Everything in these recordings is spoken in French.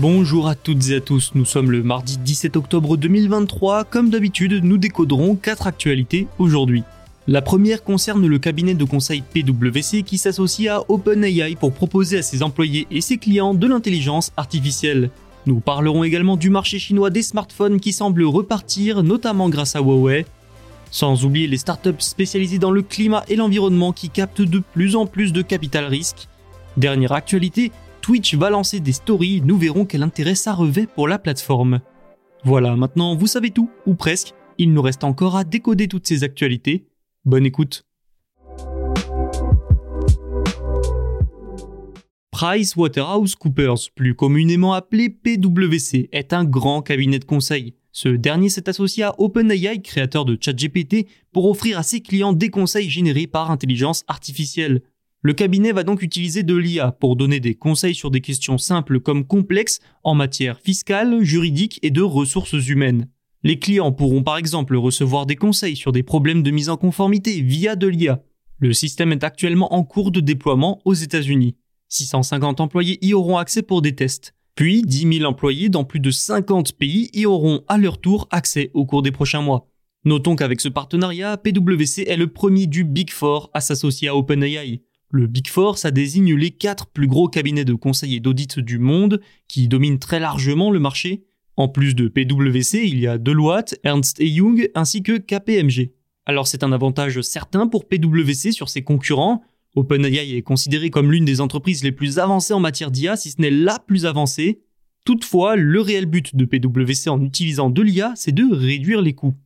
Bonjour à toutes et à tous, nous sommes le mardi 17 octobre 2023. Comme d'habitude, nous décoderons 4 actualités aujourd'hui. La première concerne le cabinet de conseil PwC qui s'associe à OpenAI pour proposer à ses employés et ses clients de l'intelligence artificielle. Nous parlerons également du marché chinois des smartphones qui semble repartir, notamment grâce à Huawei. Sans oublier les startups spécialisées dans le climat et l'environnement qui captent de plus en plus de capital risque. Dernière actualité, Twitch va lancer des stories, nous verrons quel intérêt ça revêt pour la plateforme. Voilà, maintenant vous savez tout, ou presque, il nous reste encore à décoder toutes ces actualités. Bonne écoute. PricewaterhouseCoopers, plus communément appelé PwC, est un grand cabinet de conseil. Ce dernier s'est associé à OpenAI, créateur de ChatGPT, pour offrir à ses clients des conseils générés par intelligence artificielle. Le cabinet va donc utiliser de l'IA pour donner des conseils sur des questions simples comme complexes en matière fiscale, juridique et de ressources humaines. Les clients pourront par exemple recevoir des conseils sur des problèmes de mise en conformité via de l'IA. Le système est actuellement en cours de déploiement aux États-Unis. 650 employés y auront accès pour des tests. Puis 10 000 employés dans plus de 50 pays y auront à leur tour accès au cours des prochains mois. Notons qu'avec ce partenariat, PwC est le premier du Big Four à s'associer à OpenAI. Le Big Four, ça désigne les quatre plus gros cabinets de conseil et d'audit du monde qui dominent très largement le marché. En plus de PwC, il y a Deloitte, Ernst Young ainsi que KPMG. Alors c'est un avantage certain pour PwC sur ses concurrents. OpenAI est considéré comme l'une des entreprises les plus avancées en matière d'IA, si ce n'est la plus avancée. Toutefois, le réel but de PwC en utilisant de l'IA, c'est de réduire les coûts.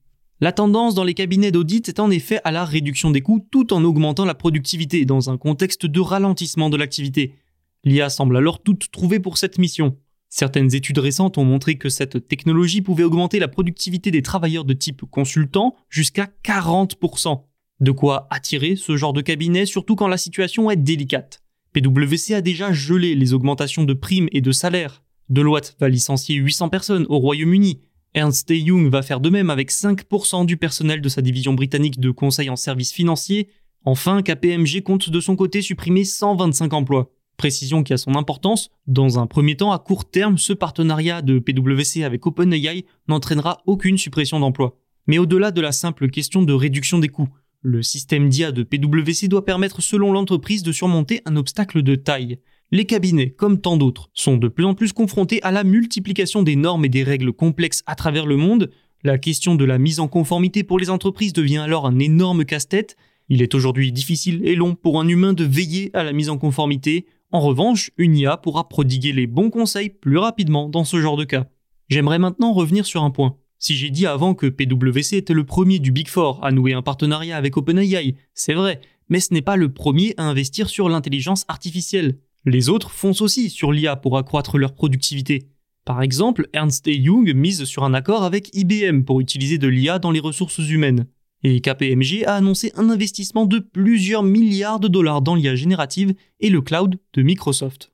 La tendance dans les cabinets d'audit est en effet à la réduction des coûts tout en augmentant la productivité dans un contexte de ralentissement de l'activité. L'IA semble alors toute trouvée pour cette mission. Certaines études récentes ont montré que cette technologie pouvait augmenter la productivité des travailleurs de type consultant jusqu'à 40%. De quoi attirer ce genre de cabinet, surtout quand la situation est délicate. PwC a déjà gelé les augmentations de primes et de salaires. Deloitte va licencier 800 personnes au Royaume-Uni Ernst Young va faire de même avec 5% du personnel de sa division britannique de conseil en services financiers. Enfin, KPMG compte de son côté supprimer 125 emplois. Précision qui a son importance, dans un premier temps, à court terme, ce partenariat de PwC avec OpenAI n'entraînera aucune suppression d'emplois. Mais au-delà de la simple question de réduction des coûts, le système d'IA de PwC doit permettre selon l'entreprise de surmonter un obstacle de taille. Les cabinets, comme tant d'autres, sont de plus en plus confrontés à la multiplication des normes et des règles complexes à travers le monde. La question de la mise en conformité pour les entreprises devient alors un énorme casse-tête. Il est aujourd'hui difficile et long pour un humain de veiller à la mise en conformité. En revanche, une IA pourra prodiguer les bons conseils plus rapidement dans ce genre de cas. J'aimerais maintenant revenir sur un point. Si j'ai dit avant que PwC était le premier du Big Four à nouer un partenariat avec OpenAI, c'est vrai, mais ce n'est pas le premier à investir sur l'intelligence artificielle. Les autres foncent aussi sur l'IA pour accroître leur productivité. Par exemple, Ernst Young mise sur un accord avec IBM pour utiliser de l'IA dans les ressources humaines. Et KPMG a annoncé un investissement de plusieurs milliards de dollars dans l'IA générative et le cloud de Microsoft.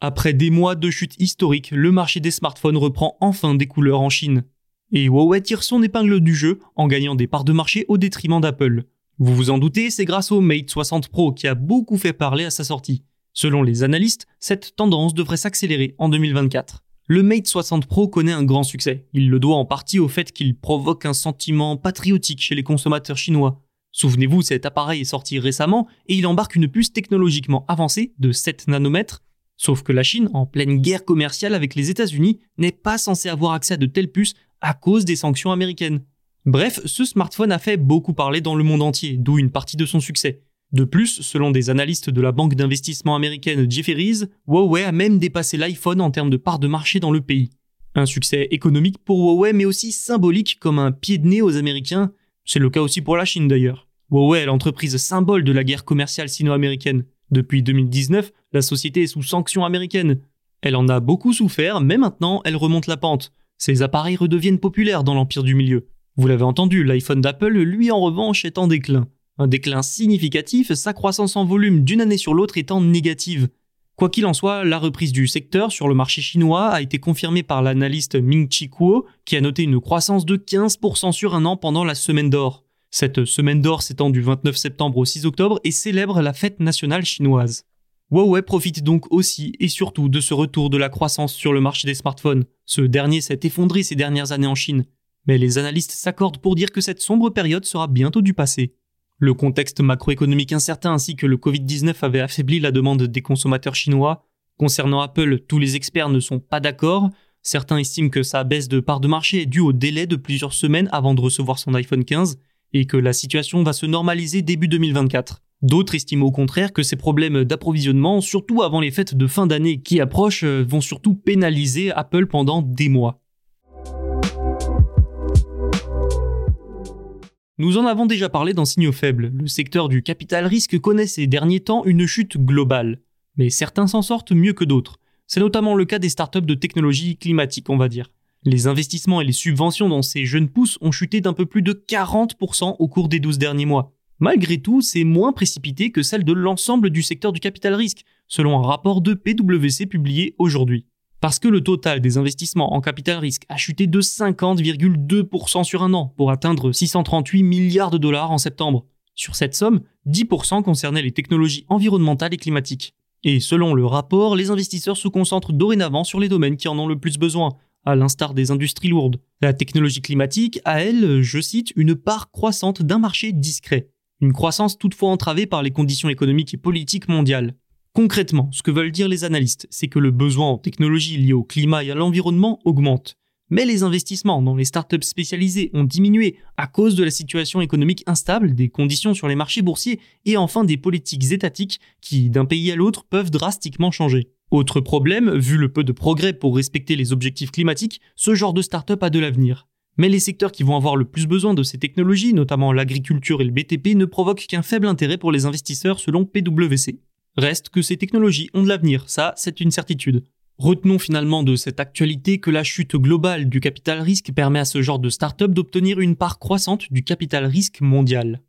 Après des mois de chute historique, le marché des smartphones reprend enfin des couleurs en Chine. Et Huawei tire son épingle du jeu en gagnant des parts de marché au détriment d'Apple. Vous vous en doutez, c'est grâce au Mate 60 Pro qui a beaucoup fait parler à sa sortie. Selon les analystes, cette tendance devrait s'accélérer en 2024. Le Mate 60 Pro connaît un grand succès. Il le doit en partie au fait qu'il provoque un sentiment patriotique chez les consommateurs chinois. Souvenez-vous, cet appareil est sorti récemment et il embarque une puce technologiquement avancée de 7 nanomètres. Sauf que la Chine, en pleine guerre commerciale avec les États-Unis, n'est pas censée avoir accès à de telles puces à cause des sanctions américaines. Bref, ce smartphone a fait beaucoup parler dans le monde entier, d'où une partie de son succès. De plus, selon des analystes de la banque d'investissement américaine Jefferies, Huawei a même dépassé l'iPhone en termes de part de marché dans le pays. Un succès économique pour Huawei mais aussi symbolique comme un pied de nez aux Américains, c'est le cas aussi pour la Chine d'ailleurs. Huawei est l'entreprise symbole de la guerre commerciale sino-américaine. Depuis 2019, la société est sous sanctions américaines. Elle en a beaucoup souffert, mais maintenant elle remonte la pente. Ses appareils redeviennent populaires dans l'empire du milieu. Vous l'avez entendu, l'iPhone d'Apple, lui en revanche, est en déclin. Un déclin significatif, sa croissance en volume d'une année sur l'autre étant négative. Quoi qu'il en soit, la reprise du secteur sur le marché chinois a été confirmée par l'analyste Ming Chi Kuo, qui a noté une croissance de 15% sur un an pendant la semaine d'or. Cette semaine d'or s'étend du 29 septembre au 6 octobre et célèbre la fête nationale chinoise. Huawei profite donc aussi et surtout de ce retour de la croissance sur le marché des smartphones. Ce dernier s'est effondré ces dernières années en Chine. Mais les analystes s'accordent pour dire que cette sombre période sera bientôt du passé. Le contexte macroéconomique incertain ainsi que le Covid-19 avait affaibli la demande des consommateurs chinois. Concernant Apple, tous les experts ne sont pas d'accord. Certains estiment que sa baisse de part de marché est due au délai de plusieurs semaines avant de recevoir son iPhone 15 et que la situation va se normaliser début 2024. D'autres estiment au contraire que ces problèmes d'approvisionnement, surtout avant les fêtes de fin d'année qui approchent, vont surtout pénaliser Apple pendant des mois. Nous en avons déjà parlé dans Signaux Faibles. Le secteur du capital risque connaît ces derniers temps une chute globale. Mais certains s'en sortent mieux que d'autres. C'est notamment le cas des startups de technologie climatique, on va dire. Les investissements et les subventions dans ces jeunes pousses ont chuté d'un peu plus de 40% au cours des 12 derniers mois. Malgré tout, c'est moins précipité que celle de l'ensemble du secteur du capital risque, selon un rapport de PwC publié aujourd'hui. Parce que le total des investissements en capital risque a chuté de 50,2% sur un an pour atteindre 638 milliards de dollars en septembre. Sur cette somme, 10% concernaient les technologies environnementales et climatiques. Et selon le rapport, les investisseurs se concentrent dorénavant sur les domaines qui en ont le plus besoin, à l'instar des industries lourdes. La technologie climatique a, elle, je cite, une part croissante d'un marché discret. Une croissance toutefois entravée par les conditions économiques et politiques mondiales. Concrètement, ce que veulent dire les analystes, c'est que le besoin en technologie liée au climat et à l'environnement augmente. Mais les investissements dans les startups spécialisées ont diminué à cause de la situation économique instable, des conditions sur les marchés boursiers et enfin des politiques étatiques qui, d'un pays à l'autre, peuvent drastiquement changer. Autre problème, vu le peu de progrès pour respecter les objectifs climatiques, ce genre de startup a de l'avenir. Mais les secteurs qui vont avoir le plus besoin de ces technologies, notamment l'agriculture et le BTP, ne provoquent qu'un faible intérêt pour les investisseurs selon PwC. Reste que ces technologies ont de l'avenir, ça c'est une certitude. Retenons finalement de cette actualité que la chute globale du capital risque permet à ce genre de start-up d'obtenir une part croissante du capital risque mondial.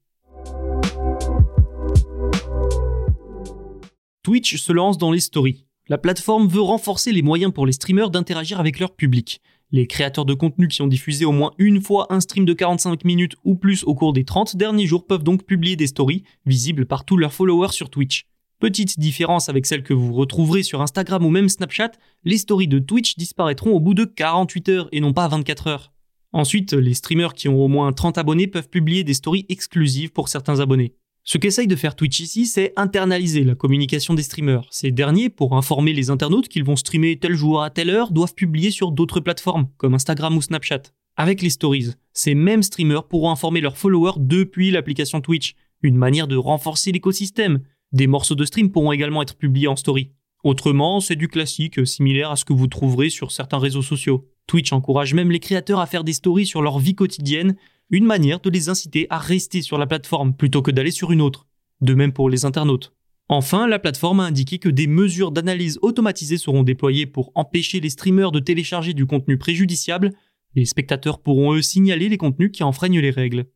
Twitch se lance dans les stories. La plateforme veut renforcer les moyens pour les streamers d'interagir avec leur public. Les créateurs de contenu qui ont diffusé au moins une fois un stream de 45 minutes ou plus au cours des 30 derniers jours peuvent donc publier des stories visibles par tous leurs followers sur Twitch. Petite différence avec celle que vous retrouverez sur Instagram ou même Snapchat, les stories de Twitch disparaîtront au bout de 48 heures et non pas 24 heures. Ensuite, les streamers qui ont au moins 30 abonnés peuvent publier des stories exclusives pour certains abonnés. Ce qu'essaye de faire Twitch ici, c'est internaliser la communication des streamers. Ces derniers, pour informer les internautes qu'ils vont streamer tel jour à telle heure, doivent publier sur d'autres plateformes, comme Instagram ou Snapchat. Avec les stories, ces mêmes streamers pourront informer leurs followers depuis l'application Twitch, une manière de renforcer l'écosystème, des morceaux de stream pourront également être publiés en story. Autrement, c'est du classique, similaire à ce que vous trouverez sur certains réseaux sociaux. Twitch encourage même les créateurs à faire des stories sur leur vie quotidienne, une manière de les inciter à rester sur la plateforme plutôt que d'aller sur une autre. De même pour les internautes. Enfin, la plateforme a indiqué que des mesures d'analyse automatisées seront déployées pour empêcher les streamers de télécharger du contenu préjudiciable. Les spectateurs pourront eux signaler les contenus qui enfreignent les règles.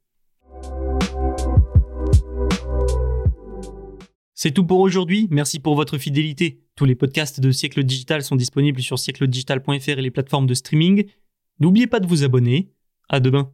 C'est tout pour aujourd'hui. Merci pour votre fidélité. Tous les podcasts de Siècle Digital sont disponibles sur siècledigital.fr et les plateformes de streaming. N'oubliez pas de vous abonner. À demain.